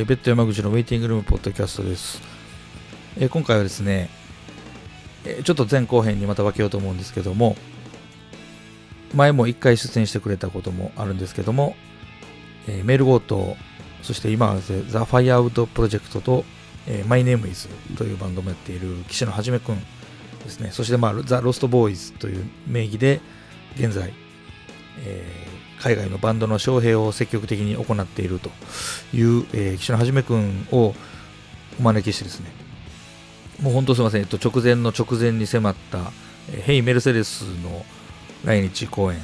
えー、ベッド山口のウェイティングルームポッドキャストです、えー、今回はですね、えー、ちょっと前後編にまた分けようと思うんですけども前も1回出演してくれたこともあるんですけども、えメールゴートそして今はザ・ファイアウトプロジェクトと、えー、My Name is というバンドもやっている岸野はじめくんですね。そして、まあ、ザ・ロストボーイズという名義で現在、えー、海外のバンドの招聘を積極的に行っているという、えー、岸野はじめくんをお招きしてですねもう本当すみません、えっと、直前の直前に迫った、えー、ヘイ・メルセデスの来日公演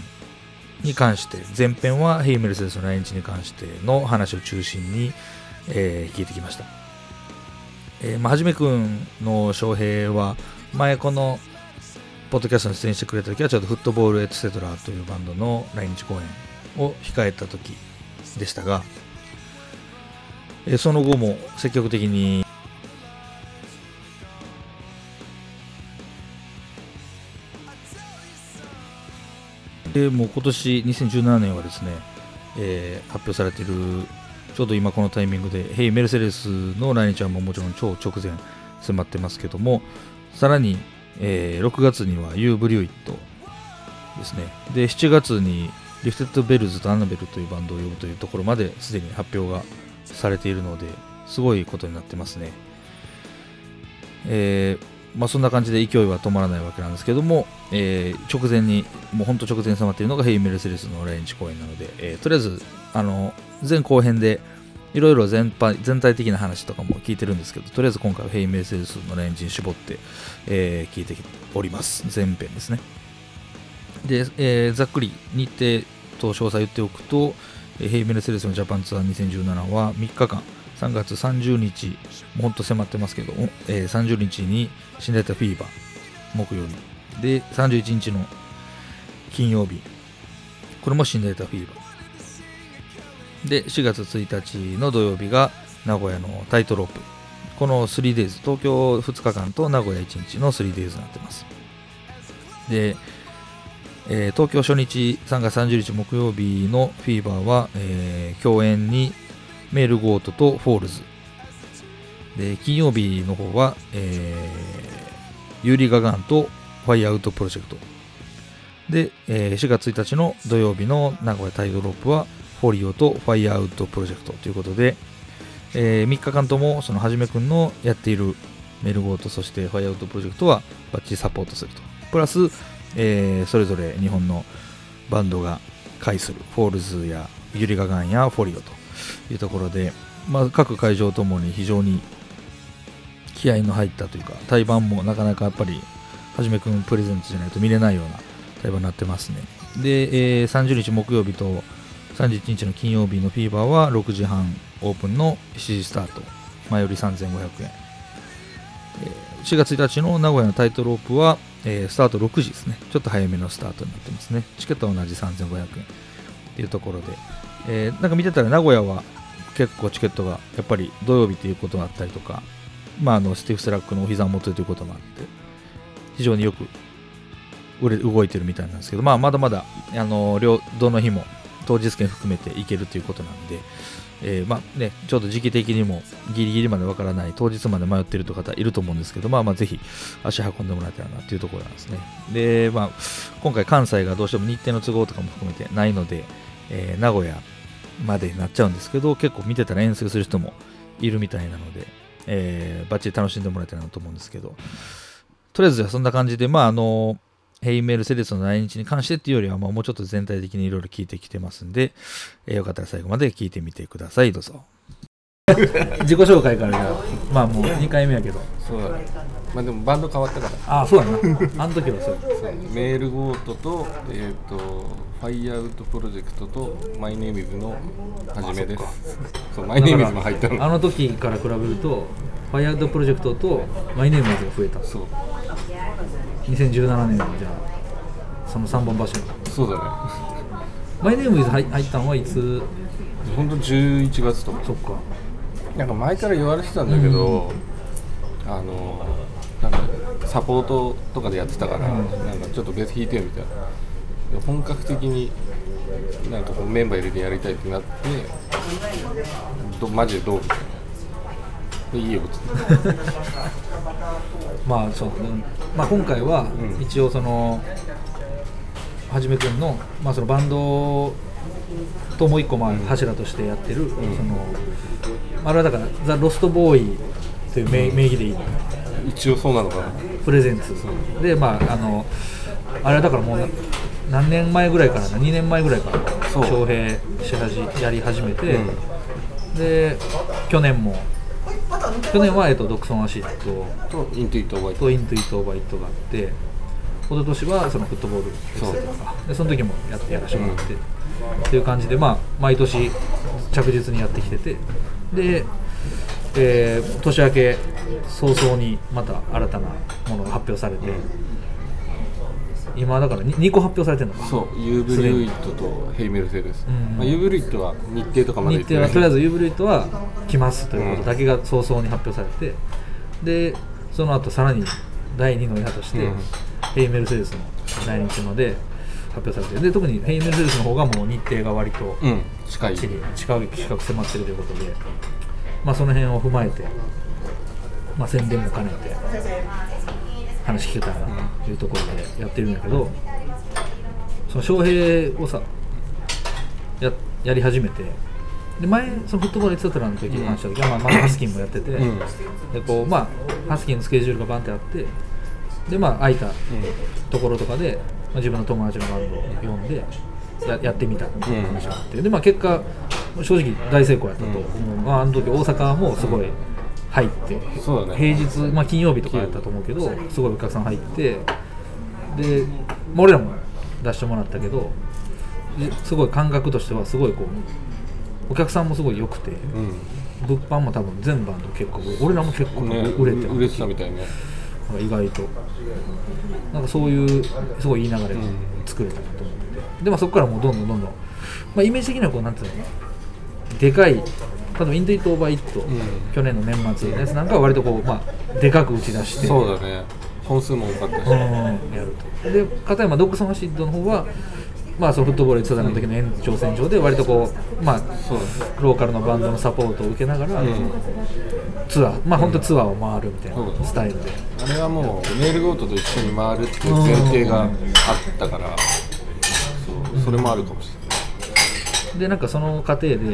に関して前編はヘイ・メルセデスの来日に関しての話を中心に、えー、聞いてきました、えーまあ、はじめくんの翔平は前このポッドキャストに出演してくれた時はちょっとフットボールエトセトラというバンドの来日公演を控えた時でしたが、えその後も積極的にでも今年2017年はですね、えー、発表されているちょうど今このタイミングでヘイメルセデスの来日はももちろん超直前迫ってますけどもさらに、えー、6月には You Blew It ですね。で、7月に Lifted Bells と Annabel というバンドを呼ぶというところまですでに発表がされているので、すごいことになってますね。えー、まあ、そんな感じで勢いは止まらないわけなんですけども、えー、直前に、もう本当直前に迫っているのが Hey Mercedes の来日公演なので、えー、とりあえず、あの、前後編でいろいろ全体的な話とかも聞いてるんですけど、とりあえず今回はヘイメイセルスのレンジに絞って、えー、聞いております。前編ですね。で、えー、ざっくり日程と詳細言っておくと、ヘイメルセデスのジャパンツアー2017は3日間、3月30日、もうほんと迫ってますけど、えー、30日にシンデレタフィーバー、木曜日。で、31日の金曜日、これも新代田FEVER。で4月1日の土曜日が名古屋のタイトロープこの 3days 東京2日間と名古屋1日の 3days になってますで、えー、東京初日3月30日木曜日のフィーバーは、えー、共演に malegoat とフォールズ。で金曜日の方は、えー、ユーリガガンとFirewood Project。で、えー、4月1日の土曜日の名古屋タイトロープはフォリオと Firewood Project ということで、えー、3日間ともそのはじめくんのやっている malegoat そして Firewood Project はバッチリサポートすると。プラス、えー、それぞれ日本のバンドが介するフォールズやユリガガンやフォリオというところで、まあ、各会場ともに非常に気合の入ったというか対バンもなかなかやっぱりはじめくんプレゼントじゃないと見れないような対バンになってますねで、えー、30日木曜日と31日の金曜日のフィーバーは6時半オープンの7時スタート。前より3500円、4月1日の名古屋のタイトロープは、えー、スタート6時ですね。ちょっと早めのスタートになってますね。チケットは同じ3500円。っていうところで、えー、なんか見てたら名古屋は結構チケットがやっぱり土曜日ということがあったりとか、まあ、あの STIFF SLACK のお膝元ということもあって非常によく動いてるみたいなんですけど、まあ、まだまだあの両どの日も当日券含めて行けるということなんで、えー、まあね、ちょっと時期的にもギリギリまでわからない、当日まで迷っているという方いると思うんですけど、まあまあぜひ足運んでもらえたらなというところなんですね。で、まあ、今回関西がどうしても日程の都合とかも含めてないので、えー、名古屋までになっちゃうんですけど、結構見てたら遠征する人もいるみたいなので、えー、バッチリ楽しんでもらえたらなと思うんですけど、とりあえずはそんな感じで、まああのヘイメルセデスの来日に関してっていうよりは、まあ、もうちょっと全体的にいろいろ聞いてきてますんで、えー、よかったら最後まで聞いてみてください。どうぞ。自己紹介からじゃまあもう2回目やけど。そうだね。まあでもバンド変わったから。ああ、そうやな。あの時はそうそうメールゴートと、えっ、ー、と、ファイアウトプロジェクトと、マイネーミズの初めです。そう、マイネーミズも入ったの。あの時から比べると、ファイアウトプロジェクトとマイネーミズが増えた。そう。2017年のじゃあその3本柱。そうだね。マイネームイズ入ったのはいつ？本当11月と。かそっか。なんか前から言われてたんだけど、うん、あのなんかサポートとかでやってたから、うん、なんかちょっと別弾いてみたいな。本格的になんかこうメンバー入れてやりたいってなってどマジでどう？みたいなでいいよ。まあそう、まあ、今回はうん。一応その、はじめくんの,、まあそのバンドともう一個まあ柱としてやってる、そのあれはだから「ザ・ロストボーイ」という名,、名義でいい。の一応そうなのかな。プレゼンツ。でまああのあれはだからもうな何年前ぐらいからな2年前ぐらいからそう。招聘し始やり始めて、うん。で去年も去年は、えっと、 Dogs on Acidと Into It 覚えてと Into It. Over It.があって一昨年はその Football, etc.とかでその時もやってやらせてもらって、っていう感じでまあ毎年着実にやってきててで、えー年明け早々にまた新たなものが発表されて、今だから 2, 個発表されてるのか。そうユーブルイットとヘイメルセデス、うんまあ、ユーブルイットは日程とかまで日程はとりあえずずユーブルイットは来ますということだけが早々に発表されて、でその後さらに第2の矢として、うん。ヘイメルセデスの来日ので発表されてで特にヘイメルセデスの方がもう日程が割とうん。近い。近い近く迫ってるということで、まあ、その辺を踏まえて、まあ、宣伝も兼ねて話聞けたらなというところでやってるんだけど、その翔平をさややり始めてで前そのフットボールエツトラの時に話した時は、まあ、まだハスキンもやってて、うん。でこうまあハスキンのスケジュールがバンってあってでまあ空いたところとかで、まあ、自分の友達のバンドを呼んでややってみたっていう話があって、でまあ結果正直大成功やったと思う、まあ、あの時大阪もすごい入って、そうだね。平日、まあ、金曜日とかやったと思うけどすごいお客さん入ってで、まあ、俺らも出してもらったけどですごい感覚としてはすごいこうお客さんもすごい良くてうん。物販も多分全バンド結構俺らも結構ね売れて売れてたみたいね。なんか意外と。なんかそういうすごいいい流れが作れたなと思って、でまあそこからもうどんどんどんどん、まあ、イメージ的にはこうなんていうのでかい例えば Into It. Over It.、ん。去年の年末のやつなんかは割とこう、まあ、でかく打ち出して。そうだね。本数も多かったし、うん。やると。で片山 Dogs on Acid の方はまあそのフットボールツアーの時の延長線上で割とこうまあローカルのバンドのサポートを受けながら、ん。ツアー。まあ本当ツアーを回るみたいなスタイルで、あれはもうメールゴートと一緒に回るっていう前提があったからそうそれもあるかもしれない。でなんかその過程であの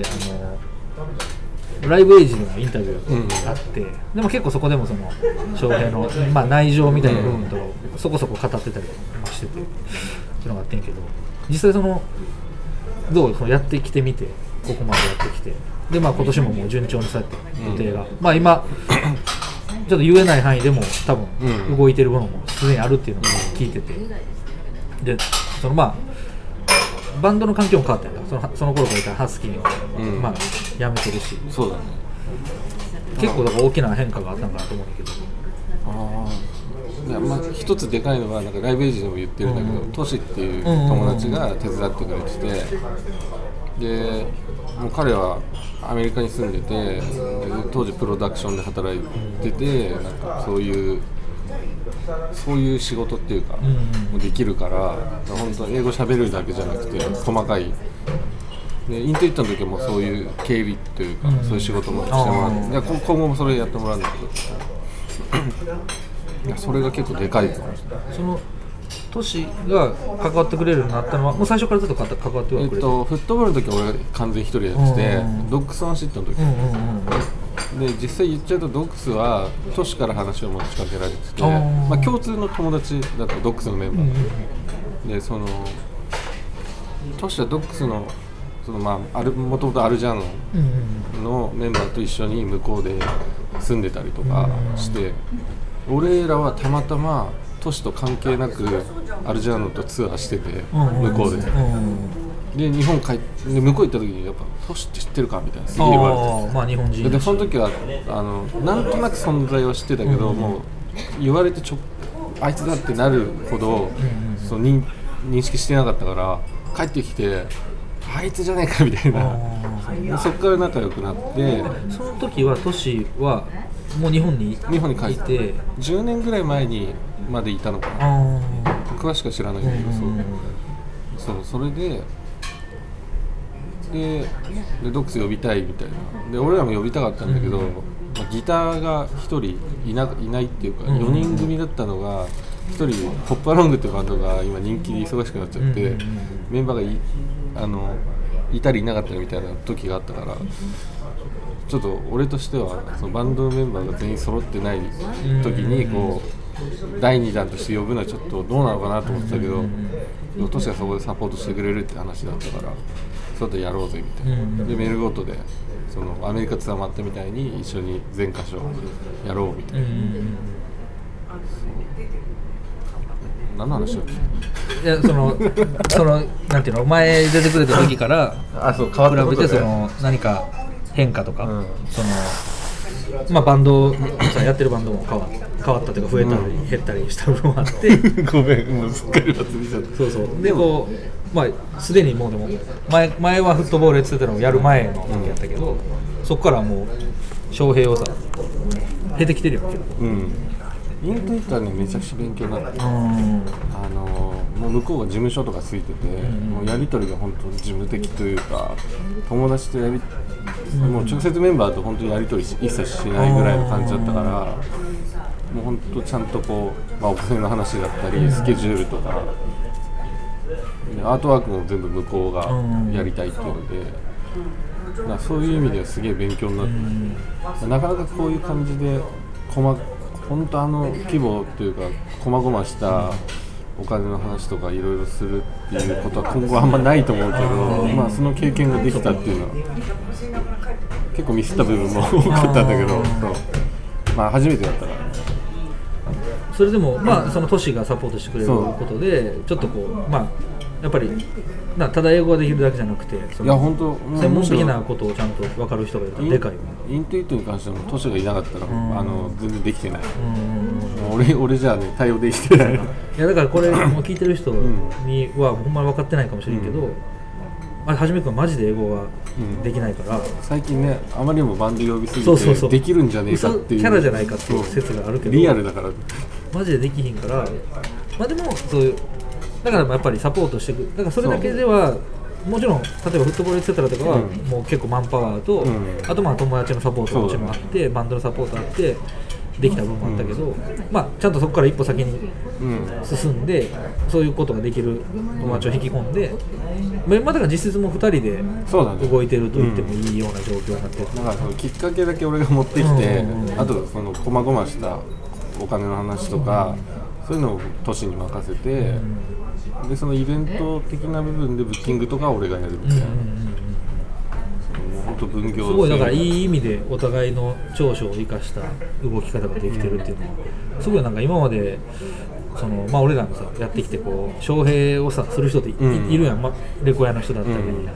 ライブエイジでのインタビュうん。ーがあって、でも結構そこでもその翔平の、まあ、内情みたいな部分とかをそこそこ語ってたりとかしててっていうのがあってんけど実際そのどうそのやってきてみてここまでやってきてでまあ今年ももう順調にそうやって予定が、まあ今ちょっと言えない範囲でも多分うん。動いてるものもすでにあるっていうのを聞いてて。でそのまあバンドの環境も変わったんだそのその頃からいたハスキーを、うん。まあ辞めてるし。そうだね。結構だから大きな変化があったんかなと思うんだけど。ああまあ一つでかいのはなんかライブエイジでも言ってるんだけど、うん。トシっていう友達が手伝ってくれてて、でもう彼はアメリカに住んでてで当時プロダクションで働いててなんかそういうそういう仕事っていうか、もうできるから本当英語喋るだけじゃなくて細かい。でイントイットの時もそういう警備というか、うん。そういう仕事もしてもらって今今後もそれやってもらうんだけど。いやそれが結構でかいかもしれないそのトシが関わってくれるようになったのはもう最初からずっと関わってはくれてえっと、フットボールの時は俺が完全に一人でやってて、うん Dogs on Acid の時、うんうんうんで実際言っちゃうとドッグスはトシから話を持ちかけられてて、まあ、共通の友達だったドッグスのメンバー、でそのトシはドッグスのそのまああるもともとアルジャーノうんうんのメンバーと一緒に向こうで住んでたりとかして、俺らはたまたま都市と関係なくアルジャーノとツアーしてて、うんうん向こうで。うんで日本帰ってで向こう行った時にやっぱ「トシって知ってるか?」みたいな。すげえ言われて。まあ日本人でその時はあのなんとなく存在は知ってたけど、もう言われてちょあいつだってなるほど、その認認識してなかったから帰ってきてあいつじゃねえかみたいな。そっから仲良くなって。ーその時はトシはもう日本に日本に帰っいて。10年ぐらい前にまでいたのかな。詳しくは知らないんだけど、そう。そうそれでででドックス呼びたいみたいな。で俺らも呼びたかったんだけど、まあギターが1人いないないっていうか、うん。4人組だったのが1人ポップアロングっていうバンドが今人気で忙しくなっちゃって、メンバーがいあのいたりいなかったりみたいな時があったからちょっと俺としてはそのバンドのメンバーが全員揃ってない時にこう第2弾として呼ぶのはちょっとどうなのかなと思ってたけどでもトシがそこでサポートしてくれるって話だったからちょっとやろうぜみたいな、うん。でメールごとでそのアメリカツアーもあったみたいに一緒に全箇所やろうみたいな、何の話だっけ？いやその そのなんていうの？前出てくれた時からあそう変比べてその何か変化とか、うん。そのまあバンドさやってるバンドも変わ変わったというか増えたりうん。減ったりした部分もあって。ごめんもうすっかり忘れちゃった。そうそう。でこうまあすでにもうでも前前はフットボールやってたのをやる前の時やったけど、そこからもう翔平をさ減ってきてるよ結構うん。イントイットはねめちゃくちゃ勉強になった。うん。あのもう向こうが事務所とかついてて、んもうやり取りが本当事務的というか友達とやり、もう直接メンバーと本当にやり取りし一切しないぐらいの感じだったから、もう本当ちゃんとこう、まあ、お金の話だったり、スケジュールとか。でアートワークも全部向こうがやりたいっていうので、だからそういう意味ではすげえ勉強になって、なかなかこういう感じで細本当あの規模というか細々したお金の話とかいろいろするっていうことは今後あんまないと思うけど、まあその経験ができたっていうのは結構ミスった部分も多かったんだけど、まあ初めてだったから。それでもまあその都市がサポートしてくれることでちょっとこうまあやっぱりなただ英語ができるだけじゃなくてそのいや本当専門的なことをちゃんと分かる人がいるとろでかいよねイントゥイットに関してはもう都市がいなかったら、ん。あの全然できてない、俺俺じゃあね対応できてない。いやだからこれ もう聞いてる人にはほんまに分かってないかもしれんけど、うん。あはじめくんはマジで英語ができないから、最近ねあまりにもバンド呼びすぎてそうそうそう。できるんじゃねえか嘘っていう。キャラじゃないかっていう。説があるけど。リアルだから。マジでできひんから。まあでもそういうだからやっぱりサポートしていくだからそれだけではもちろん例えばフットボールエツセトラとかは、うん。もう結構マンパワーと、うん。あとまあ友達のサポートももちろんあってバンドのサポートあってできた部分もあったけど、まあちゃんとそこから一歩先にうん。進んでそういうことができる友達を引き込んで、まあだから実質もう2人で動いてると言ってもいいような状況になってる、だからそのきっかけだけ俺が持ってきて、あとその細々したお金の話とか、そういうのを都市に任せて、でそのイベント的な部分でブッキングとかは俺がやるみたいな、もう本当分業すごいだからいいい意味でお互いの長所を生かした動き方ができてるっていうのはすごいなんか今までそのまあ俺らもさやってきてこう翔平をさする人ってい,い、うん。るやん、ま、レコヤの人だったり、うん。で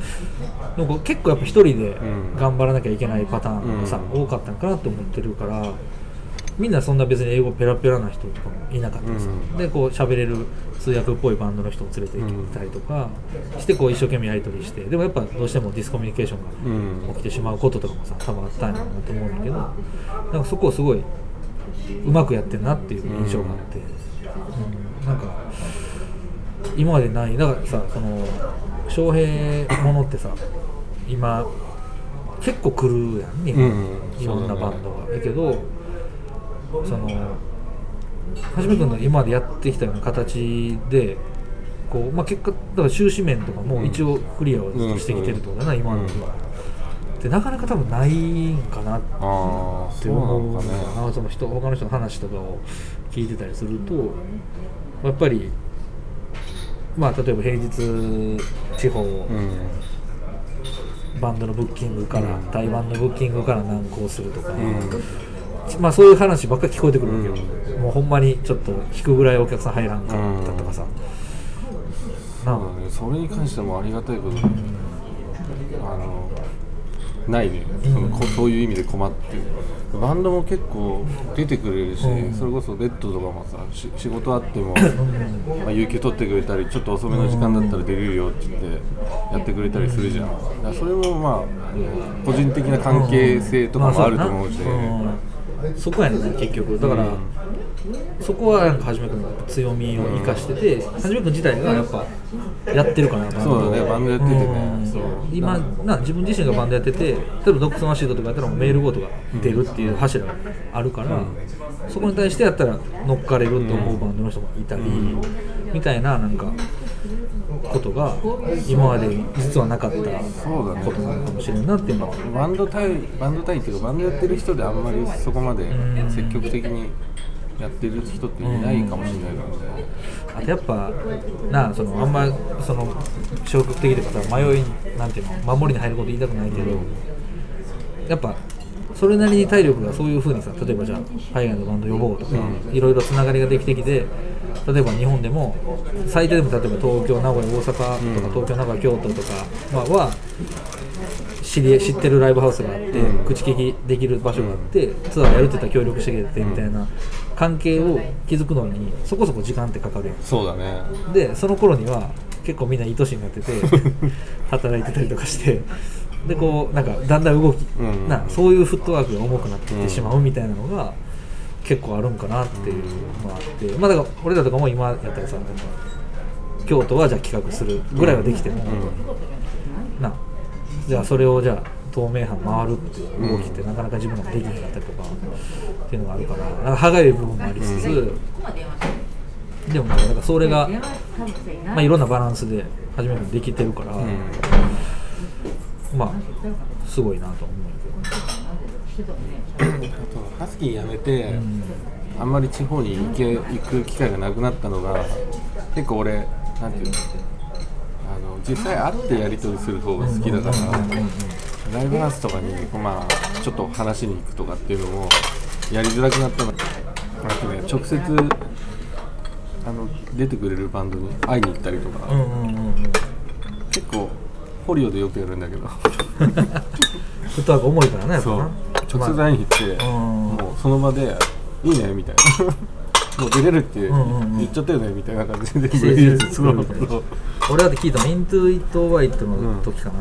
もこう結構やっぱ一人でん。頑張らなきゃいけないパターンがさ、うん。多かったのかなと思ってるからみんなそんな別に英語ペラペラな人とかもいなかったりさ、うん。でこう喋れる通訳っぽいバンドの人を連れてきたりとかしてこう一生懸命やり取りしてでもやっぱどうしてもディスコミュニケーションがうん起きてしまうこととかもさ多分あったんやろうなと思うんだけどなんかそこをすごいうまくやってんなっていう印象があって、うん。なんか今までない。だからさその翔平ものってさ今結構来るやんね、うん。いろんなバンドが。だけどそのはじめ君の今までやってきたような形でこう、まあ、結果だから収支面とかも一応クリアをしてきてるってことだな、今までは。でなかなか多分ないんかなって思うのかねな。その人他の人の話とかを聞いてたりするとやっぱりまあ例えば平日地方、うん。バンドのブッキングから、うん。対バンのブッキングから難航するとか、うんまあそういう話ばっかり聞こえてくるわけよ、もうほんまにちょっと引くぐらいお客さん入らんかったとかさ、なあ。そうだねそれに関してもありがたいことにあのないね。そのこそういう意味で困ってバンドも結構出てくれるし、うん。それこそレッドとかもさし仕事あっても、まあ、有給取ってくれたりちょっと遅めの時間だったら出れるよって言ってやってくれたりするじゃん。それもまあ個人的な関係性とかもあると思うし、まあそこやねんな結局。だから、うん。そこはなんかはじめくんの強みを生かしててはじめくん自体がやっぱやってるかなそうだねバンドやっててね。うん。今な自分自身がバンドやってて例えばドックスマシートとかやったらメールゴーとか出るっていう柱があるから、そこに対してやったら乗っかれると思うバンドの人もいたり、みたいななんかことが今まで実はなかったことなのかもしれんなっていうのは。バンド対バンド対っていうかバンドやってる人であんまりそこまでん。積極的にやってる人っていないかもしれないからね。あとやっぱなあそのあんまその消極的とかさ迷いなんていうの守りに入ること言いたくないけど、やっぱそれなりに体力がそういうふうにさ例えばじゃあ海外のバンド呼ぼうとか、いろいろつながりができてきて例えば日本でも最低でも例えば東京名古屋大阪とか、東京名古屋京都とか、まあ、は知り知ってるライブハウスがあって、口利きできる場所があって、ツアーやるって言ったら協力してくれてみたいな関係を築くのにそこそこ時間ってかかるやん。そうだね。でその頃には結構みんないい年になってて 働いてたりとかしてでこうなんかだんだん動き、うん。なそういうフットワークが重くなっていってしまうみたいなのが結構あるんかなっていうのがあって、まあだから俺らとかも今やったらさ京都はじゃあ企画するぐらいはできても、な。じゃあそれをじゃあ透明版回るっていう動きってなかなか自分らもできなかったりとかっていうのがあるからなんか歯がゆい部分もありつつ、でもなんかそれが、まあ、いろんなバランスで初めてできてるから、まあすごいなと思うけど、ハスキー辞めて、うん。あんまり地方に行け行く機会がなくなったのが結構俺なんていうのあの実際会ってやり取りする方が好きだから、ライブハウスとかにまあちょっと話に行くとかっていうのもやりづらくなったの。あとね直接あの出てくれるバンドに会いに行ったりとか、結構ホリオでよくやるんだけど。フットワーク重いからねやっぱな直接会いに行って、うん。もうその場で「いいね」みたいな。もう出れるって言っちゃったよねみたいな感じで。俺だって聞いたのイントゥイットワイトの時かな、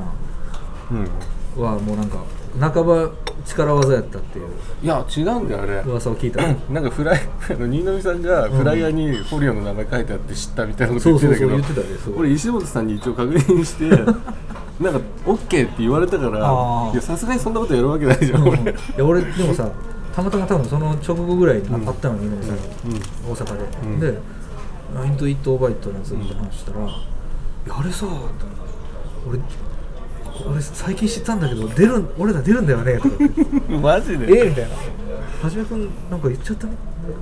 うん。はもうなんか半ば力技やったっていう。いや違うんだよあれ。噂を聞いた。なんかフライあの新浪さんがフライヤーにフォリオの名前書いてあって知ったみたいなこと言ってたけど。そう言ってたでそう。俺石本さんに一応確認してなんか OK って言われたからさすがにそんなことやるわけないじゃん、うん。俺。いや俺でもさたまたま多分その直後ぐらいにあったのに、今さん。うん大阪で、うん。で「ラインとイットオーバイトのやつ」みたいな話したら「いやあれさ俺俺最近知ったんだけど出る俺ら出るんだよね」とか。っ てマジで？えみたいな「はじめくんなんか言っちゃった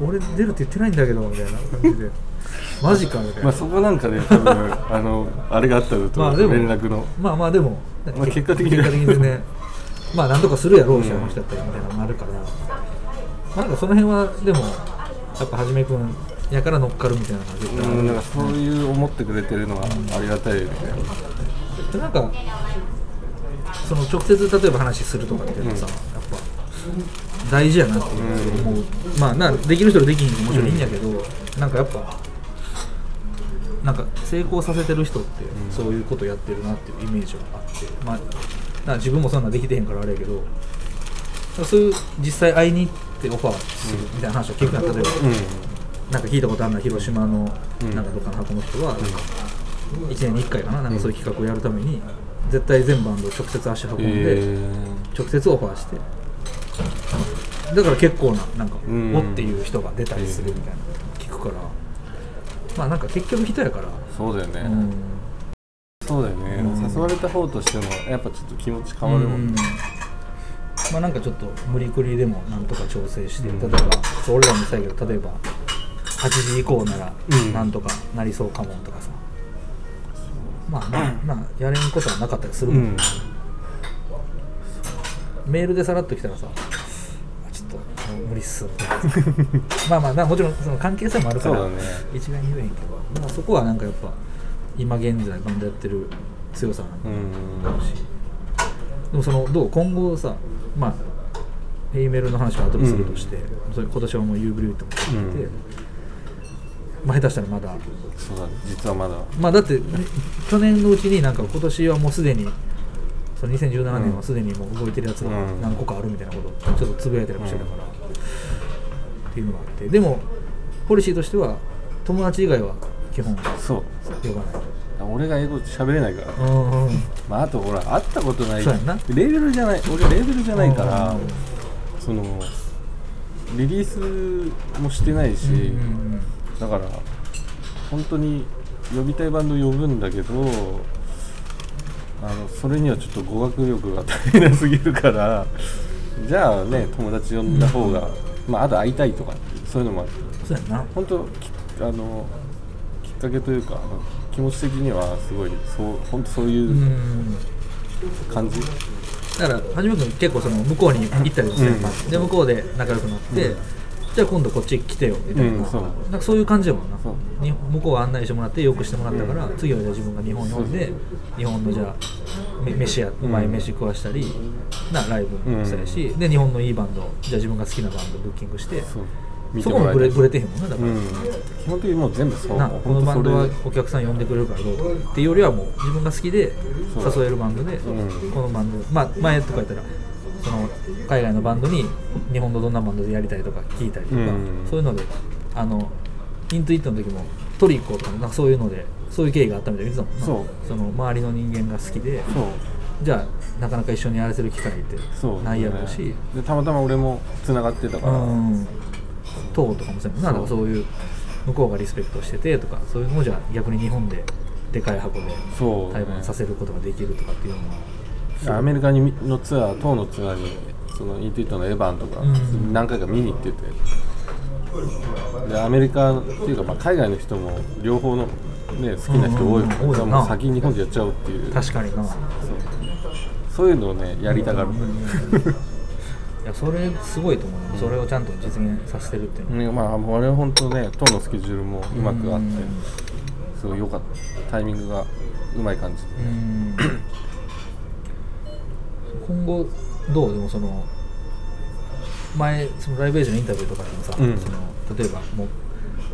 俺出るって言ってないんだけど」みたいな感じで「マジか」みたいな、まあそこなんかで多分あのあれがあったんだと思う、まあでも連絡の。まあまあでも、まあ結果的に結果的にね。まあなんとかするやろうし、あの人だったりみたいなのもあるから、まあ、なんかその辺はでもやっぱはじめくんやから乗っかるみたいなのが絶対あるうんなんかそういう思ってくれてるのはありがたいよね、でなんかその直接例えば話するとかっていうのはさ、やっぱ大事やなっていう思う、まあなできる人とできひん人ももちろんいいんやけど、なんかやっぱなんか成功させてる人ってそういうことやってるなっていうイメージはあって、まあ、自分もそんなんできてへんからあれやけど。そういう実際会いに行ってオファーするみたいな話を聞くやん例えば、なんか聞いたことあるのは広島のうん。なんかどっかの箱の人は、1年に1回かななんかそういう企画をやるために絶対全バンド直接足運んで、え直接オファーして。だから結構ななんか、うん。おっていう人が出たりするみたいなの聞くからまあなんか結局人やから、そうだよね、うん。そうだよね、うん。誘われた方としてもやっぱちょっと気持ち変わるもんね、まあなんかちょっと無理くりでもなんとか調整して、うん例えばそう俺らも言ってたけど例えば8時以降ならうん。なんとかなりそうかもとかさ、まあまあまあやれんことはなかったりするもん、うん。メールでさらっと来たらさ無理っすみたいなまあまあなもちろんその関係性もあるから、ね。一概に言えへんけど、まあ、そこはなんかやっぱ今現在バンドやってる強さなんかもし。でもそのどう今後さまあ A メールの話は後でするとして、それ今年はもうユーブリュートも聞いて、うん。まあ下手したらまだ。そうだ実はまだ。まあだって去年のうちになんか今年はもうすでにその2017年はすでにもう動いてるやつがうん。何個かあるみたいなことをちょっとつぶやいたりもしてたから、っていうのがあってでもポリシーとしては友達以外は基本そう。呼ばない。俺が英語喋れないから、うんうんまあ、あとほら会ったことないレベルじゃない俺レベルじゃないから、うんそのリリースもしてないし、うん。だから本当に呼びたいバンド呼ぶんだけどあのそれにはちょっと語学力が足りなすぎるからじゃあね友達呼んだ方が、まああと会いたいとかそういうのもあってそうやんな。本当きあのきっかけというか気持ち的にはすごいそう本当そうういうん。感じ、だからはじめ君結構その向こうに行ったりもする、うん。で向こうで仲良くなって、うんじゃあ今度こっち来てよみたいな,、うんそう。なんかそういう感じやもんな。に向こう案内してもらってよくしてもらったから、次はじゃあ自分が日本に呼んで日本のじゃあめ飯やうまい飯食わしたり、なライブもしたりし、で日本のいいバンドじゃあ自分が好きなバンドブッキングしてそこもブレブレてへんもんなだから、うん、基本的にもう全部そう。なこのバンドはお客さん呼んでくれるからどうとかっていうよりはもう自分が好きで。誘えるバンドで、うんこのバンドまあ前とか言ったらその海外のバンドに日本のどんなバンドでやりたいとか聞いたりとか、うん。そういうのであのイントゥイットの時もトリックとかもなんかそういうのでそういう経緯があったみたいに言ってたもんな。そう。の周りの人間が好きでじゃあなかなか一緒にやらせる機会ってないやろうし、でたまたま俺もつながってたから、うん、党とかもそうやもんそう。いう向こうがリスペクトしててとかそういうのをじゃあ逆に日本ででかい箱でそう、対バンさせることができるとかっていうのはアメリカにのツアー当のツアーにそのインティットのエヴァンとかうん。何回か見に行ってて、でアメリカっていうかまあ海外の人も両方の、ね、好きな人多いから、もう先に日本でやっちゃおうっていう。確かにな。そう。そういうのをねやりたがる、うん。いやそれすごいと思うよ、それをちゃんと実現させてるっていうのは、ねまあ俺は本当ね当のスケジュールもうまくあって、うん。すごい良かった。タイミングがうまい感じで、うん今後どう？でもその前そのライブエイジのインタビューとかでもさ、うん。その例えばもう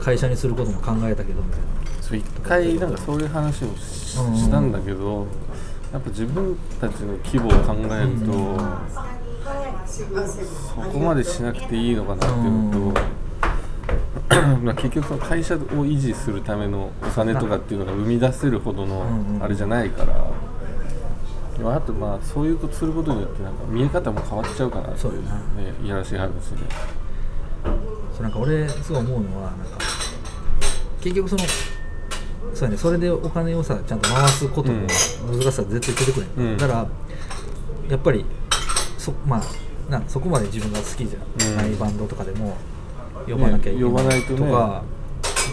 会社にすることも考えたけどみたいな。そう。一回なんかそういう話をしうんしたんだけどやっぱ自分たちの規模を考えると、そこまでしなくていいのかなっていうのと、まあ結局その会社を維持するためのお金とかっていうのが生み出せるほどのうんうん。あれじゃないから、まああとまあそういうことすることによってなんか見え方も変わっちゃうかなそうだなねいやらしい話で、そうなんか俺すごい思うのはなんか結局そのそうやねそれでお金をさちゃんと回すことの難しさ絶対出てくるうん。だからやっぱりそまあなそこまで自分が好きじゃないバンドとかでも呼ばなきゃいけね呼ばなないいとか、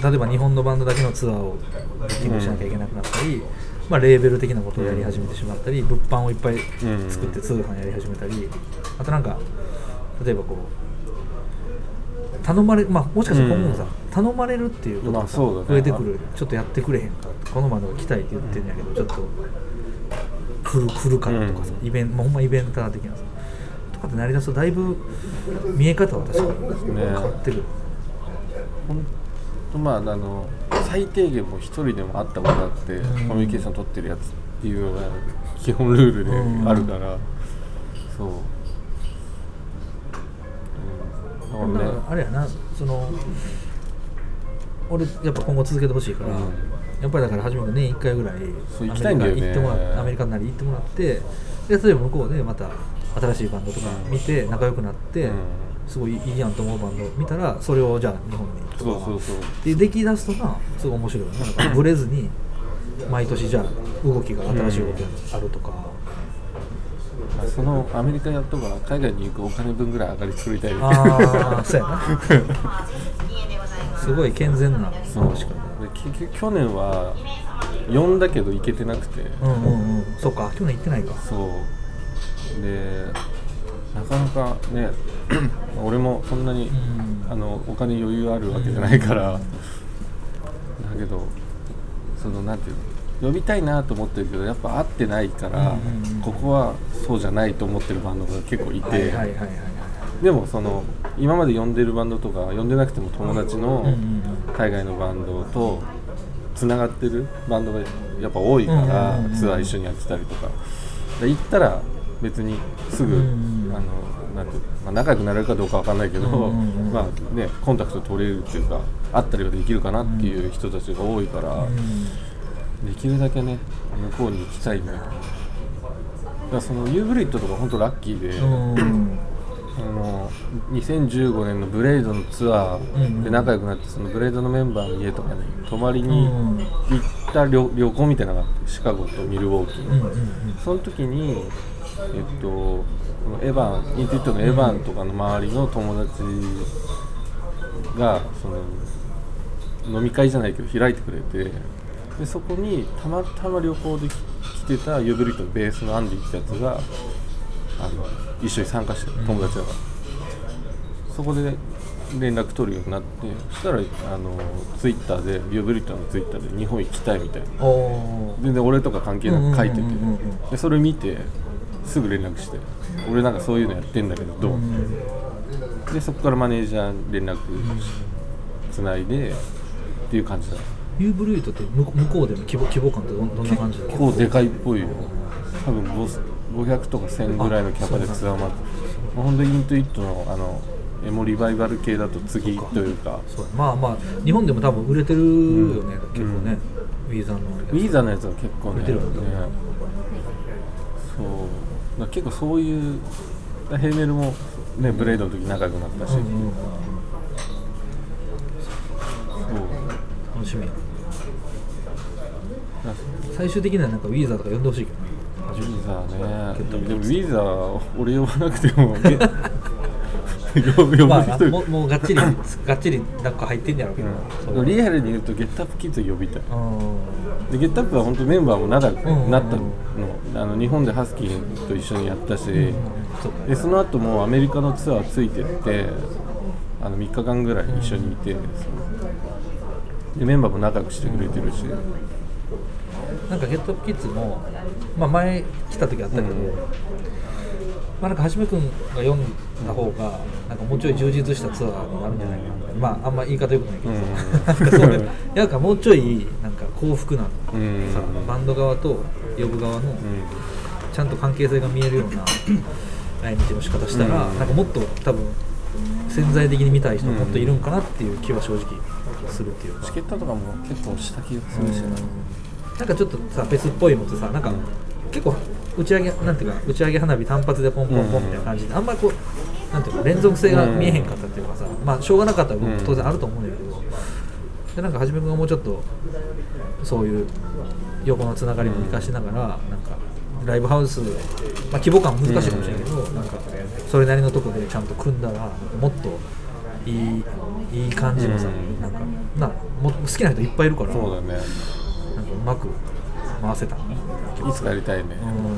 例えば日本のバンドだけのツアーをブッキングしなきゃいけなくなったり、まあ、レーベル的なことをやり始めてしまったり、物販をいっぱい作って通販やり始めたり、あとなんか例えばこう頼まれまあもしかしたら今後もさ、うん。頼まれるっていうことまが増えてくるちょっとやってくれへんかこのバンドが来たいって言ってんやけどちょっと来る来るからとかさ、うん。イベンまあ、ほんまイベンター的なさとかってなりだすとだいぶ見え方は確かにね。変わってくる、まああの最低限もう一人でも会ったことあって、うん。コミュニケーション取ってるやつっていうのが基本ルールであるから、そう、うん、だからあれやなその俺やっぱ今後続けてほしいから、うん。やっぱりだから初めて年1回ぐらい行きたいんだよね。アメリカ行ってもらアメリカなり行ってもらってで例えば向こうでまた新しいバンドとか見て仲良くなって、うんすごいいいやんと思うバンド見たらそれをじゃあ日本にとかそうそうそう。でできだすとなすごい面白いよねなんかブレずに毎年じゃあ動きが新しい動きがあるとか、まあそのアメリカやっとか海外に行くお金分ぐらい上がり作りたいああそうやな。すごい健全なそう。話し方。で結局去年は呼んだけど行けてなくて、うんうんうん。そっか去年行ってないか。そう。でなかなかね 俺もそんなに、うん。あのお金余裕あるわけじゃないから、だけどそのなんていうの呼びたいなと思ってるけどやっぱ会ってないから、うんうんうん。ここはそうじゃないと思ってるバンドが結構いて、でもその今まで呼んでるバンドとか呼んでなくても友達のうんうん海外のバンドとつながってるバンドがやっぱ多いから、うんうんうん。ツアー一緒にやってたりとか。で行ったら別にすぐ、うんうんあのなんてまあ、仲良くなれるかどうかわかんないけど、うんうんうん まあね、コンタクト取れるっていうか会ったりはできるかなっていう人たちが多いから、できるだけね向こうに行きたいんだからそのユーブリッドとか本当ラッキーで、うんあの2015年のブレイドのツアーで仲良くなってそのブレイドのメンバーの家とかに泊まりにうん行った旅旅行みたいなのがあってシカゴとミルウォーキー、うんうん。その時にえっとこのエヴァン Into It のエヴァンとかの周りの友達がその飲み会じゃないけど開いてくれてでそこにたまたま旅行で来てた You Blew It!のベースのアンディってやつがあの一緒に参加してる友達だから、そこで連絡取るようになってそしたらあのツイッターで You Blew It!のツイッターで日本行きたいみたいな。全然俺とか関係なく書いてて。でそれ見てすぐ連絡して俺なんかそういうのやってんだけどどう、でそこからマネージャーに連絡つないでっていう感じだ。ユーブルートって向こう向こうでの規模規模感ってどんどんな感じだ結構でかいっぽいよ。多分5 500とか1000ぐらいのキャパでツアーマットほんとイントゥイットのあのエモリバイバル系だと次というか。そう。まあまあ日本でも多分売れてるよね、うん。結構ね、ウィーザーのウィーザーのやつは結構ね売れてるねねから結構そういうヘイメルもねブレイドの時仲良くなったし、うんうんそう。楽しみ。最終的にはなんかウィーザーとか呼んでほしいけどね。ウィーザーね。でもウィーザー俺呼ばなくても まあ人もうもうがっちりがっちりなんか入ってんやろうけど、うん、リアルに言うとゲットアップキッズを呼びたい。うん。でゲットアップは本当メンバーも仲良くなったの,、うんあの日本でハスキーと一緒にやったし、そでその後もアメリカのツアーついてってあの3日間ぐらい一緒にいて、でメンバーも仲良くしてくれてるし、なんかゲットアップキッズも、まあ、前来た時あったけど、うんまあ、なんかはじめ君が読んだ方がなんかもうちょい充実したツアーになるんじゃないかなまああんま言い方よくないけどさ、なんかそういうなんかもうちょいなんか幸福な、うん。さバンド側と呼ぶ側のうん。ちゃんと関係性が見えるような来日の仕方したら、うん。なんかもっと多分潜在的に見たい人もっといるんかなっていう気は正直するっていうか、チケットとかも結構した気がするしな、なんかちょっとさフェスっぽいのってさなんか結構打ち上げなんていうか打ち上げ花火単発でポンポンポンみたいな感じで、あんまりこうなんていうの連続性が見えへんかったっていうかさ、まあしょうがなかったら僕うん。当然あると思うんだけど、でなんかはじめ君がもうちょっとそういう横のつながりも生かしながら、なんかライブハウス、まあ、規模感難しいかもしれないけど、なんかそれなりのとこでちゃんと組んだらもっといいいい感じのさ、うん。なんかなも好きな人いっぱいいるからそうだね。なんかうまく回せた。いつかやりたいね、うん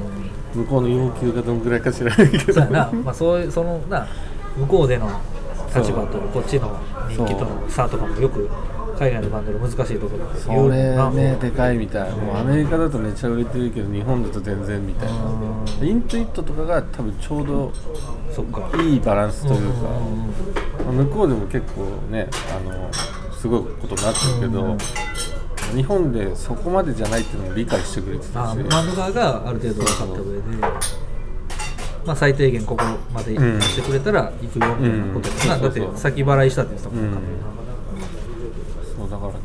向こうの要求がどんぐらいか知らないけど。そうやな、まあ、そういうそのな向こうでの立場とこっちの人気との差とかもよく海外のバンドの難しいところでそ言うれな。ねでかいみたい。もうアメリカだとめっちゃ売れてるけど日本だと全然みたいな。うん。イントゥイットとかが多分ちょうどそっか。いいバランスというか、向こうでも結構ねあのすごいことになってるけど、うん日本でそこまでじゃないっていうのも理解してくれてたし。あバンド側がある程度分かった上で、まあ、最低限ここまでうん。してくれたら行くよみたいなことだって先払いしたって言ってたもん、うんそうだからね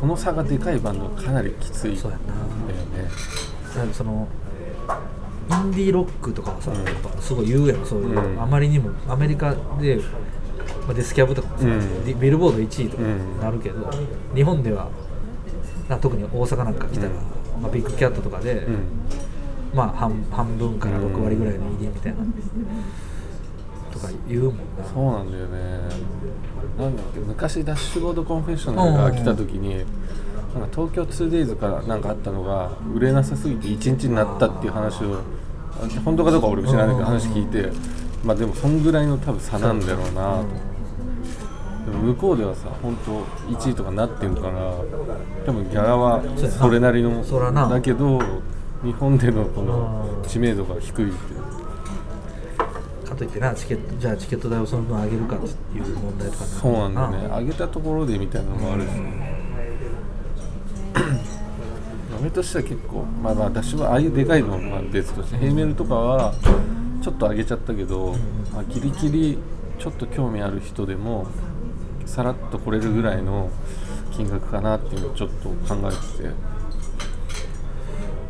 その差がでかいバンドはかなりきついんだよそうやな。ねだからそのインディーロックとかはさ、うんやっぱすごい言うやろそういう、うん。あまりにもアメリカで、まあ、デスキャブとかもさ、うん。ビルボード1位とかうん。なるけど、日本ではな特に大阪なんか来たら、うん。まあ、ビッグキャットとかで、うん。まあ半半分から6割ぐらいの ED みたいな、とか言うもんな。そうなんだよね。なんだっけ昔ダッシュボードコンフェッショナルが来た時になんか東京 2days からなんかあったのが売れなさすぎて1日になったっていう話をあ本当かどうか俺も知らないけどうん。話聞いてまあでもそんぐらいの多分差なんだろうなとでも向こうではさ本当1位とかなってるから多分ギャラはそれなりのそらな。だけど日本でのこうのん。知名度が低いっていう。かといってなチケットじゃあチケット代をその分上げるかっていう問題とかそうなんだよね。上げたところでみたいなのもあるし。嫁としては結構まあまあ私はああいうでかいのはまあ別としてヘイメルとかはちょっと上げちゃったけど、んまあ、ギリギリちょっと興味ある人でもさらっと来れるぐらいの金額かなっていうのをちょっと考えてて。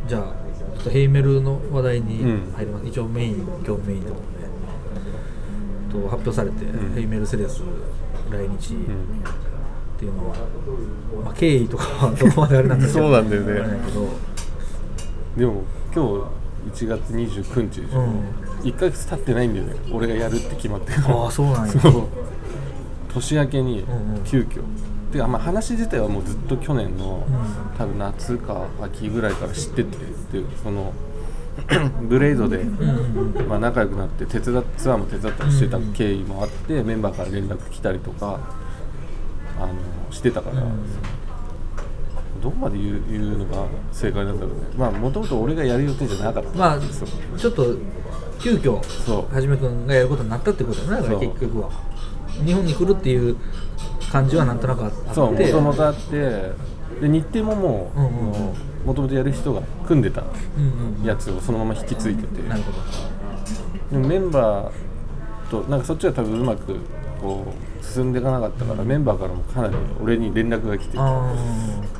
じゃあちょっとヘイメルの話題にうん。入ります、一応メイン今日メインでもねと発表されて、ん。ヘイメルセレス来日うん。っていうのは、まあ、経緯とかはどこまであれなんですけど そうなんだよね。でも今日1月29日でしょ、うん。1ヶ月経ってないんだよね。俺がやるって決まってああそうなんや。そう年明けにうんうん。急遽、てかまあ話自体はもうずっと去年の、うん多分夏か秋ぐらいから知っててでその ブレイドで、まあ、仲良くなって手伝っツアーも手伝ったりしてた経緯もあって、メンバーから連絡来たりとかあのしてたから、どこまで言う言うのが正解なんだろうね。まあもともと俺がやる予定じゃなかった。まあちょっと急遽はじめくんがやることになったってことだね結局は日本に来るっていう感じはなんとなくあって。そうもともとあってで日程ももううんうんうん。もともとやる人が組んでたうんうんやつをそのまま引き継いでて。なるほど。でもメンバーとなんかそっちは多分うまくこう進んでいかなかったからメンバーからもかなり俺に連絡が来てあ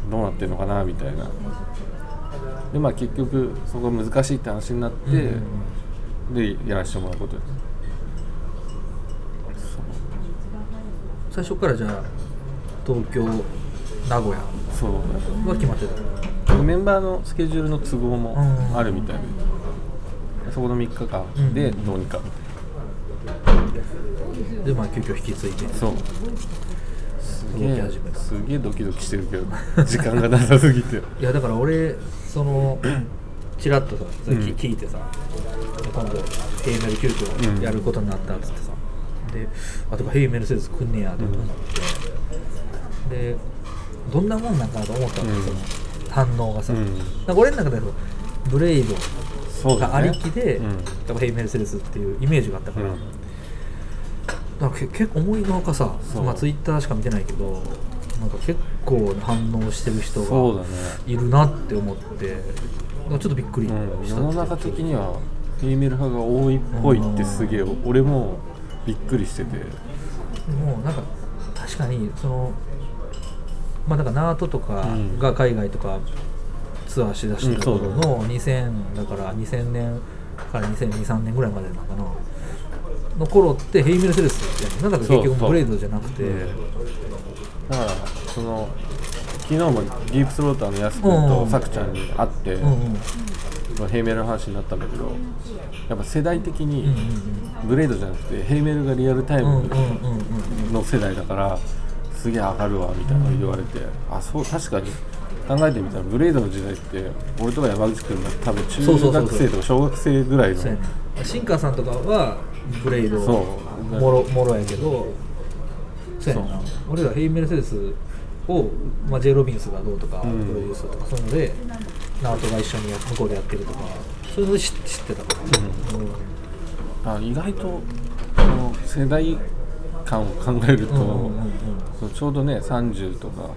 どうなってんのかなみたいな。でまあ結局そこが難しいって話になって、あ、うんうんうん。でやらせてもらうことに最初からじゃあ東京名古屋そう。は決まってた。メンバーのスケジュールの都合もあるみたいで、そこの3日間でどうにか、でまあ急遽引き継いで。そう。すげえ。すげえドキドキしてるけど 時間がなさすぎて。いやだから俺そのちらっとさ聞いてさ、今度ヘイメル急遽やることになったっつってさ、であとかヘイメルセールス来んねやと思って、でどんなもんなんかなと思ったの、うん。その反応がさ、うん。なんか俺の中ではブレイドがありきで、うん。ヘイメルセレスっていうイメージがあったから、うん。だか結構思いのほかさまあツイッターしか見てないけどなんか結構な反応してる人がいるなって思ってなんかちょっとびっくりう。ん、した世の中的にはフェイメル派が多いっぽいってすげえ俺もびっくりしてて。もうなんか確かにそのまあだからナートとかが海外とかツアーしだした頃うんの2000だから2000年から2002,3年ぐらいまでなのかなの頃ってヘイメルセレスってなんだか結局ブレイドじゃなくて。だからその昨日もディープスローターのやすくんとうんさくちゃんに会って、うんうん。まあヘイメルの話になったんだけどやっぱ世代的にブレイドじゃなくてヘイメルがリアルタイムの世代だからすげえ上がるわみたいなの言われて、あそう確かに。考えてみたらブレイドの時代って俺とか山口君が多分中学生とか小学生ぐらいのそうやね。シンカーさんとかはブレイドそう。もろもろやけどそうやな。俺らヘイメルセデスを、まあ、J・ ロビンスがどうとか、うん。プロデュースとかそういうのでナートが一緒にや向こうでやってるとかそういうので知知ってたから、うん。あ意外とその世代間を考えると、そうちょうどね30とか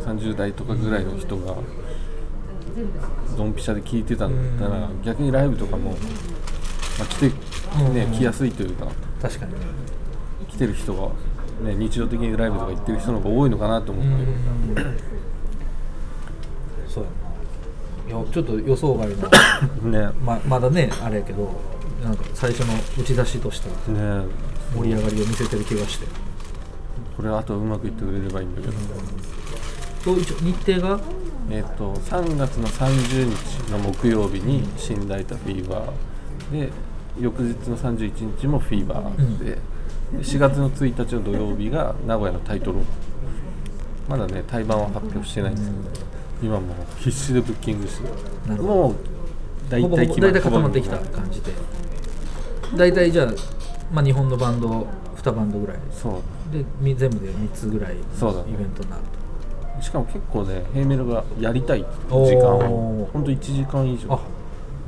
30代とかぐらいの人がドンピシャで聞いてたんだったら、うん逆にライブとかも、まあ、来て、ねうん来やすいというか確かに。ね来てる人が、ね、日常的にライブとか行ってる人の方が多いのかなと思って、うんそうやないやちょっと予想外の。ね。ままだねあれやけどなんか最初の打ち出しとしてね。盛り上がりを見せてる気がして。これあとうまくいってくれればいいんだけど、と一応日程が？えっ、と3月の30日の木曜日に新大田フィーバー。で翌日の31日もフィーバーで,、で4月の1日の土曜日が名古屋のタイトル。まだね対バンは発表してないんですけど、今もう必死でブッキングしてもう大体ほぼ大体固まってきた感じで。大体じゃあ、まあ、日本のバンド2バンドぐらい。そう。でみ全部で3つぐらいイベントになるしかも結構ねヘイメルがやりたい時間を。ほんと1時間以上。とあ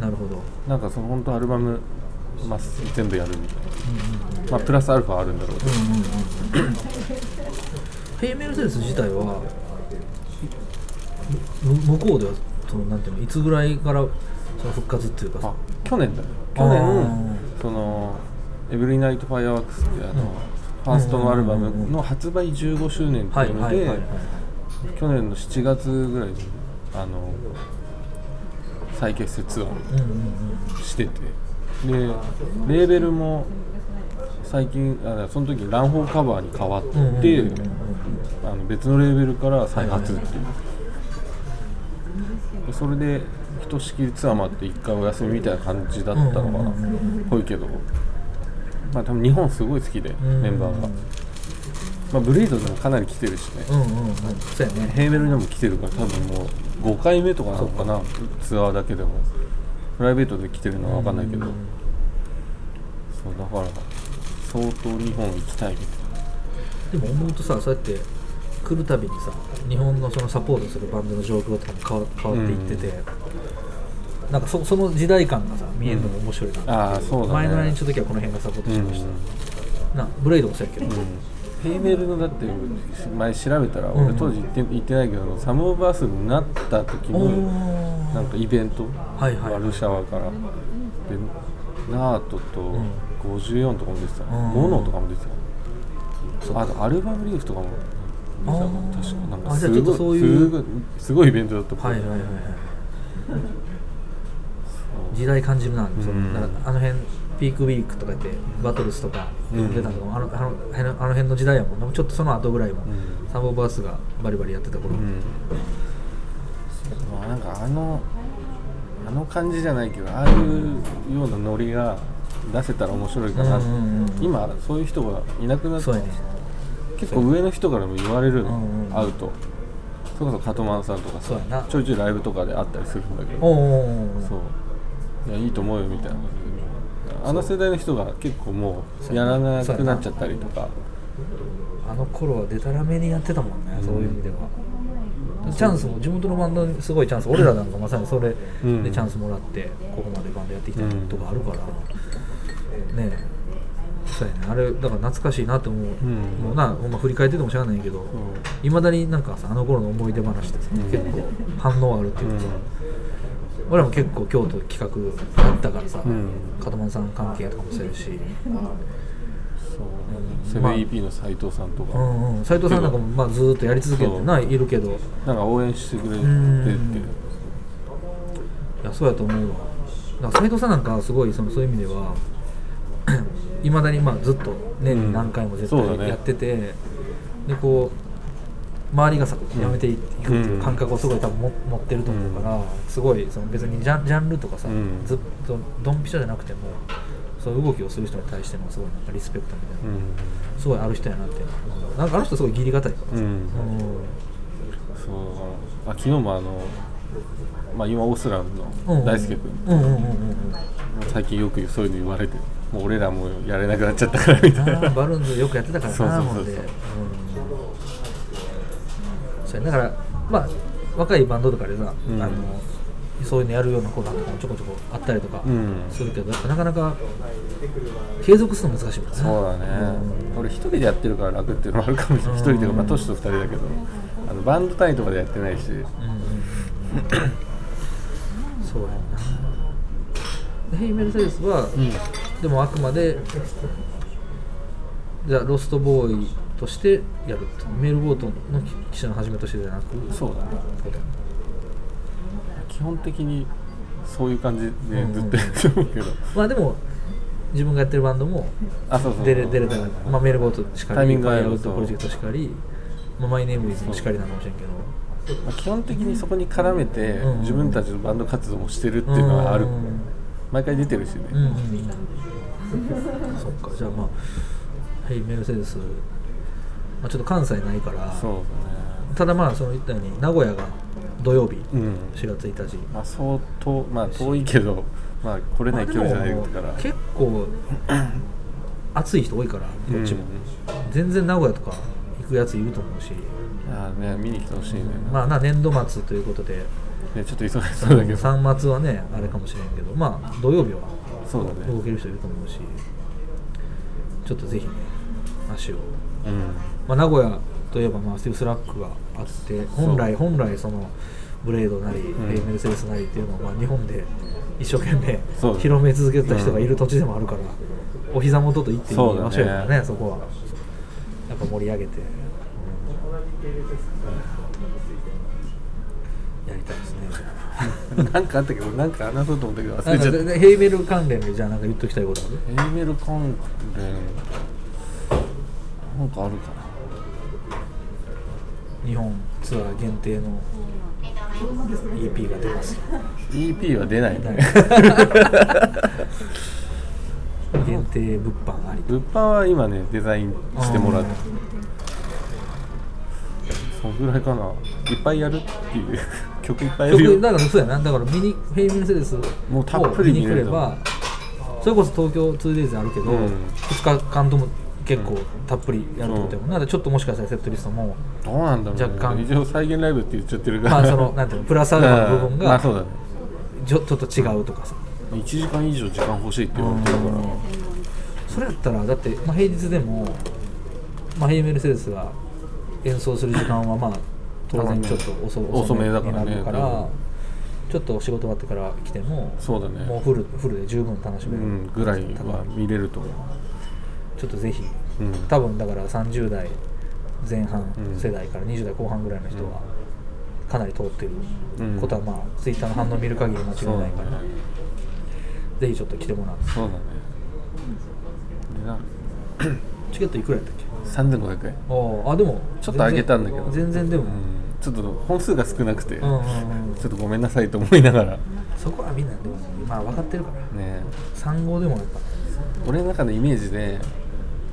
なるほど、なんかその本当アルバム、まあ、全部やるみたいな、まあ、プラスアルファあるんだろうけど、うんうんうんうん。ヘイメルセンス自体はむ向こうではそのなんていうのいつぐらいからその復活っていうかあ去年だよ去あ年その「エブリナイト・ファイアワークス」ってあの、ファーストのアルバムの発売15周年っていうので去年の7月ぐらいにあの再結成ツアーをしてて、でレーベルも最近あその時ランホーカバーに変わって、あの別のレーベルから再発っていう、でそれでひとしきりツアーもあって一回お休みみたいな感じだったのかな、ぽいけどまあ多分日本すごい好きで、メンバーが、まあ、ブレイドでもかなり来てるしね、うんうんうん。そうやね。ヘーメルにも来てるから多分もう5回目とかなのかなツアーだけでも。プライベートで来てるのは分かんないけど、そうだから相当日本行きたいみたいでも思うとさそうやって来るたびにさ日本のそのサポートするバンドの状況とかも変わ変わっていってて、なんかそその時代感がさ見えるのも面白いなって、ああそうだね。前の来日の時はこの辺がサポートな、してました、なブレイドもそうやけど、ヘイメルのだって前調べたら俺当時行って,、行ってないけどサム・オブ・アースになった時おにー。なんかイベント、はいはい。ワルシャワから。でナートと54とかも出てた、うん。モノとかも出てそた、あとアルバムリーフとかも確かなんかあじゃあちょっとすごいそういうすごいイベントだった。はいはいはいはい。時代感じるな、うん。だからあの辺ピークウィークとか言ってバトルスとか出たのとかも、あのあのあのあの辺の時代やもんな。ちょっとその後ぐらいも、うん。サンボバースがバリバリやってた頃、うん。まあなんかあのあの感じじゃないけどああいうようなノリが出せたら面白いかな、うんうんうん今そういう人がいなくなってそうやね結構上の人からも言われるの、うんうん会うと。それこそカトマンさんとかさそうやな。ちょいちょいライブとかで会ったりするんだけど。そう。いやいいと思うよみたいな。あの世代の人が結構もうやらなくなっちゃったりとか。あの頃はデタラメにやってたもんね、そういう意味では。チャンスも地元のバンドにすごいチャンス俺らなんかまさにそれでチうん。ャンスもらってここまでバンドやってきたとかあるから、ねえそうやね。あれだから懐かしいなって思う、ん。もうなほんま振り返っててもしゃあないけどいまだになんかさあの頃の思い出話ってさ、うん。結構反応あるっていうかさ、う俺らも結構京都企画やったからさ、うん。カトマンさん関係とかもそうやし、そうセブン EP の斉藤さんとか、うんうん、斉藤さんなんかもまあずーっとやり続けてないるけどいなんか応援してくれてて。うん。やそうやと思うわ。だから斉藤さんなんかはすごいそのそういう意味ではいまだにまあずっと年に何回も絶対やってて、でこう周りがさやめていくっていう感覚をすごい多分も持ってると思うから、すごいその別にジャンジャンルとかさ、うん。ずっとドンピシャじゃなくてもそういう動きをする人に対してのすごいなんかリスペクトみたいな、うすごいある人やなってなんかあの人すごい義理堅いから。さ、ん、うん、うんそう。あ昨日もあの、まあ、今オスランうん。の大輔君、うんうんうんうん最近よくそういうの言われてもう俺らもやれなくなっちゃったからみたいな。バルーンズよくやってたからなほん。で、だからまあ若いバンドとかでさ、うん。あのそういうのやるようなコーナーとかもちょこちょこあったりとかうん。するけど、やっぱなかなか継続するの難しいもんね。そうだね、俺一人でやってるから楽っていうのもあるかもしれない。一人というか、まあ、トシと二人だけど。あのバンド単位とかでやってないし。うんうんうん。そうやんな。でヘイメルセデスは、でもあくまでじゃあロストボーイとしてやると。メールボートの記者の始めとしてじゃなくそうだね。そうだよね基本的にそういう感じでずっとやってるけど、まあでも自分がやってるバンドもあそうそう出れ出れたら、まあ、メールボートしかりタイミングアウトプロジェクトしかり、まあ、マイネームイズもしかりなのかもしれんけど。まあ、基本的にそこに絡めてうん自分たちのバンド活動もしてるっていうのはある、うん毎回出てるしね、うんうん。うんそっか。じゃあまあヘイメルセデス、まあ、ちょっと関西ないから。そうだね。ただまあその言ったように名古屋が土曜日。うん。4月1日、まあ相当まあ遠いけどまあ来れない距離じゃないから、まあ結構暑い人多いからこっちも、うん。全然名古屋とか行くやついると思うし。ああね見に来てほしいね、まあな年度末ということでねちょっと忙しそうだけど、3末はねあれかもしれんけどまあ土曜日はそうだね。動ける人いると思うしちょっとぜひね足を、うん。まあ、名古屋といえばまあ STIFF SLACK があって本来本来その Braid なり、ん。 Hey Mercedes なりっていうのを、まあ、日本で一生懸命広め続けてた人がいる土地でもあるから、お膝元と言っていい場所やからねそこは。やっぱ盛り上げて、やりたいですね。なんかあったけ？どなんか話そうと思ったけど忘なんかれちゃった。でヘイメル関連でじゃあなんか言っときたいことある？エイメル関連。なんかあるか日本ツアー限定の EP が出ます。EP は出ないね。限定物販あり。物販は今ねデザインしてもらって。そんぐらいかな。いっぱいやるっていう曲いっぱいやるだからそうやな。だからミニフェイミルセデスをもうたっぷり見に来ればそれこそ東京 2days あるけど、うん。2日間とも結構たっぷりやるってことやもんな、だからちょっともしかしたらセットリストもどうなんだろう、ね、若干。一応再現ライブって言っちゃってるから。まあそのなんていうのプラスアルファの部分うんまがあそうだね。ちょちょっと違うとかさ。1時間以上時間欲しいって言われてるから。それやったらだって、まあ、平日でも、まあ、ヘイメルセデスが演奏する時間はまあ当然ちょっと遅遅めだからね。ちょっと仕事終わってから来てもそうだね。もうフルフルで十分楽しめる、うんぐらいは見れると思う。ちょっとぜひうん。多分だから30代前半うん。世代から20代後半ぐらいの人はかなり通ってるうん。ことはまあツイッターの反応を見る限り間違いないから、ぜひちょっと来てもらって。そうだね。チケットいくらやったっけ？3500円。あああでもちょっと上げたんだけど全然でも、うん。ちょっと本数が少なくて、うんうんうん。ちょっとごめんなさいと思いながら。ねそこはみんなでもまあ分かってるから。え。産後でもやっぱ俺の中のイメージで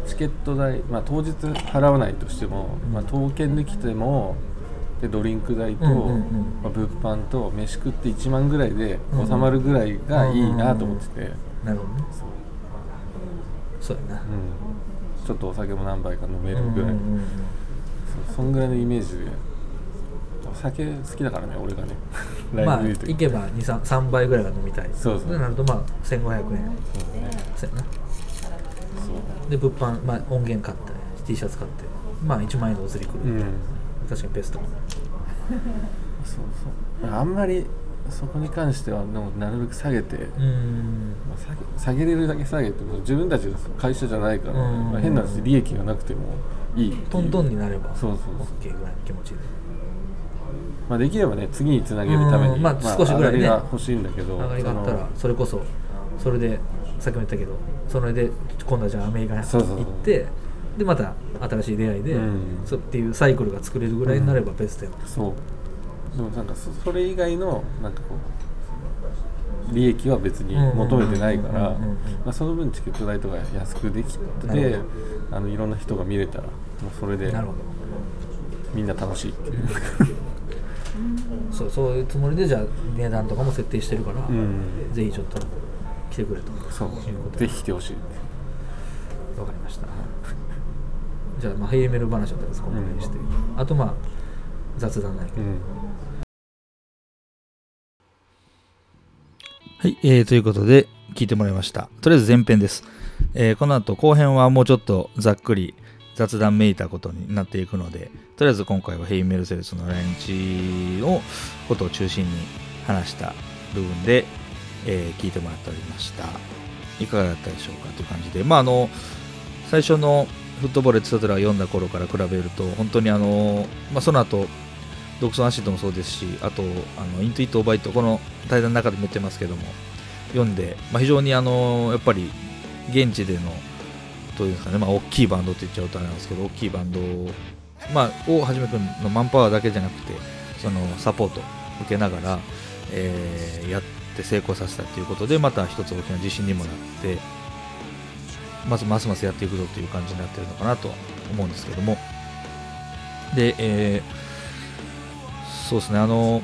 チケット代、まあ、当日払わないとしても、まあ、刀剣で来てもでドリンク代と、うんうんうん。まあ、物販と飯食って1万ぐらいでうん収まるぐらいがいいなと思ってて、なるほどね。そう。そうやな。うん、ちょっとお酒も何杯か飲めるぐらい、うんうんうんうん。そうそんぐらいのイメージで。お酒好きだからね俺がね。ラ まあ行けば 3, 3倍ぐらいが飲みたい。そうそう。でなるとまあ1500円。そうね。そうやな。そう。で物販、まあ、音源買って T シャツ買って。まあ1万円でお釣り来る、うん。確かにベスト。そうそう。あんまりそこに関してはでもなるべく下げて、うん。まあ下げれるだけ下げても自分たちの会社じゃないから、うん。まあ変な話利益がなくてもいいトントンになればそうそうそう。OK ぐらいの気持ちで。まあ、できればね次につなげるために、うん。まあ少しぐらいね。上がりが欲しいんだけど上がりがあったらそれこそそれでさっきも言ったけどそれで今度はじゃあアメリカに行ってでまた新しい出会いで、うん。っていうサイクルが作れるぐらいになればベストやもんそうでもなんかそそれ以外のなんかこう利益は別に求めてないからその分チケット代とか安くできてあのいろんな人が見れたらもうそれでみんな楽しいっていう、そうそういうつもりでじゃあ値段とかも設定してるから、うん、ぜひちょっと来てくれと。そう。ぜで。ひ来てほしいわかりました。じゃあまあヘイメル話だったんですこの辺にして、あとまあ雑談ないけど、うんはい、えーということで聞いてもらいました。とりあえず前編です、えーこの後後編はもうちょっとざっくり雑談めいたことになっていくのでとりあえず今回はヘイメルセルスの来日のことを中心に話した部分で、えー聞いてもらっておりました。いかがだったでしょうかという感じで。まああの最初のフットボールエツトラを読んだ頃から比べると本当にあの、まあ、その後ドクソンアシッドもそうですしあとあのイントゥイットオーバイトこの対談の中でも言ってますけども読んで、まあ、非常にあのやっぱり現地でのどういうんですかね、まあ、大きいバンドって言っちゃうとあれなんですけど大きいバンドを、まあ、をはじめくんのマンパワーだけじゃなくてそのサポートを受けながら、えーやって成功させたということでまた一つ大きな自信にもなってまずますますやっていくぞという感じになってるのかなと思うんですけども。で、えーそうですね。あの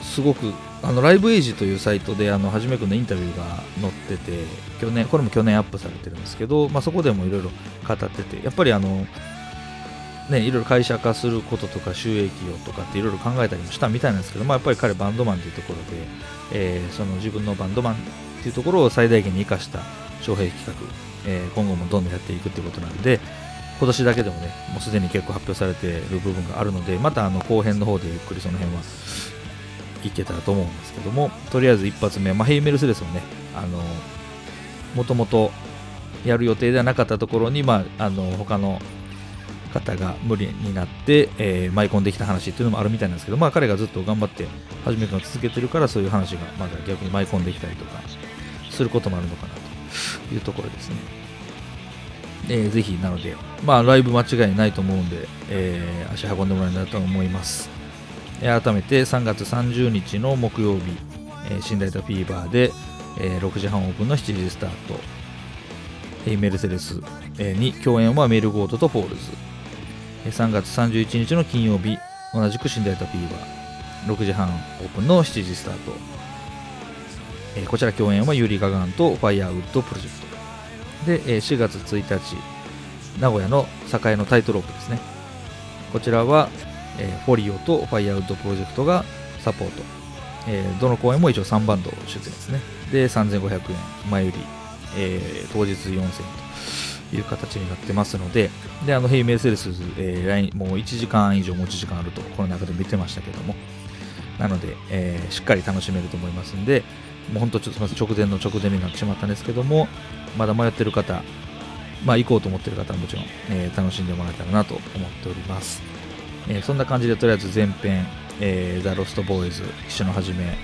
すごくあのライブエイジというサイトであのはじめくんのインタビューが載ってて去年これも去年アップされてるんですけど、まあ、そこでもいろいろ語っててやっぱりあのねいろいろ会社化することとか収益をとかっていろいろ考えたりもしたみたいなんですけど、まあ、やっぱり彼バンドマンというところで、えーその自分のバンドマンっていうところを最大限に生かした招聘企画、えー今後もどんどんやっていくっていうことなんで今年だけでもねもうすでに結構発表されている部分があるのでまたあの後編の方でゆっくりその辺はいけたらと思うんですけどもとりあえず一発目、まあ、ヘイメルスレスもねあのもともとやる予定ではなかったところに、まあ、あの他の方が無理になって、えー、舞い込んできた話っていうのもあるみたいなんですけど、まあ、彼がずっと頑張って初めから続けてるからそういう話がまだ逆に舞い込んできたりとかすることもあるのかなというところですね。えー、ぜひなので、まあ、ライブ間違いないと思うんで、えー、足運んでもらえたらと思います。えー、改めて3月30日の木曜日、えー、新代田 FEVER で、えー、6時半オープンの7時スタート、 Hey Mercedes、え、に共演は malegoat とフォールズ、えー、3月31日の金曜日、同じく新大田フィーバー、6時半オープンの7時スタート、えー、こちら共演はユーリ・ガガンとファイヤーウッドプロジェクト。で、え4月1日、名古屋の栄のタイトロープですね。こちらは、え、フォリオとファイアウッドプロジェクトがサポート。え、どの公演も一応3バンド出演ですね。で、3500円、前売り、え、当日4000円という形になってますので、で、あの、ヘイメルセルス、えー、もう1時間以上持ち時間あると、この中で見てましたけども、なので、えー、しっかり楽しめると思いますんで、もう本当ちょっとすみません直前の直前になってしまったんですけども、まだ迷ってる方、まあ、行こうと思ってる方はもちろん、えー、楽しんでもらえたらなと思っております。えー、そんな感じでとりあえず前編、えー、ザ・ロスト・ボーイズ、機種の始め、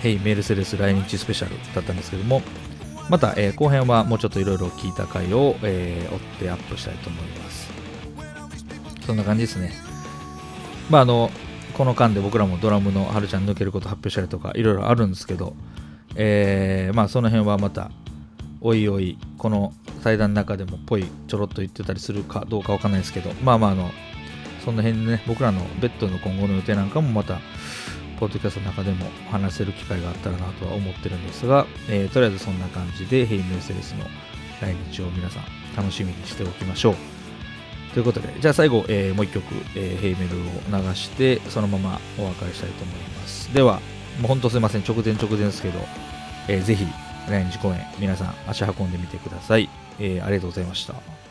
ヘイ・メルセデス来日スペシャルだったんですけども、また、えー、後編はもうちょっといろいろ聞いた回を、えー、追ってアップしたいと思います。そんな感じですね。まあ、あの、この間で僕らもドラムのはるちゃん抜けること発表したりとかいろいろあるんですけど、えー、まあその辺はまたおいおいこの対談の中でもぽいちょろっと言ってたりするかどうかわかんないですけどまあまああのその辺でね僕らのベッドの今後の予定なんかもまたポッドキャストの中でも話せる機会があったらなとは思ってるんですが、えー、とりあえずそんな感じでヘイメルセレスの来日を皆さん楽しみにしておきましょう。ということでじゃあ最後、えー、もう一曲、えー、ヘイメルを流してそのままお別れしたいと思います。ではもう本当すいません。直前直前ですけど、えー、ぜひ来日公演皆さん足運んでみてください、えー、ありがとうございました。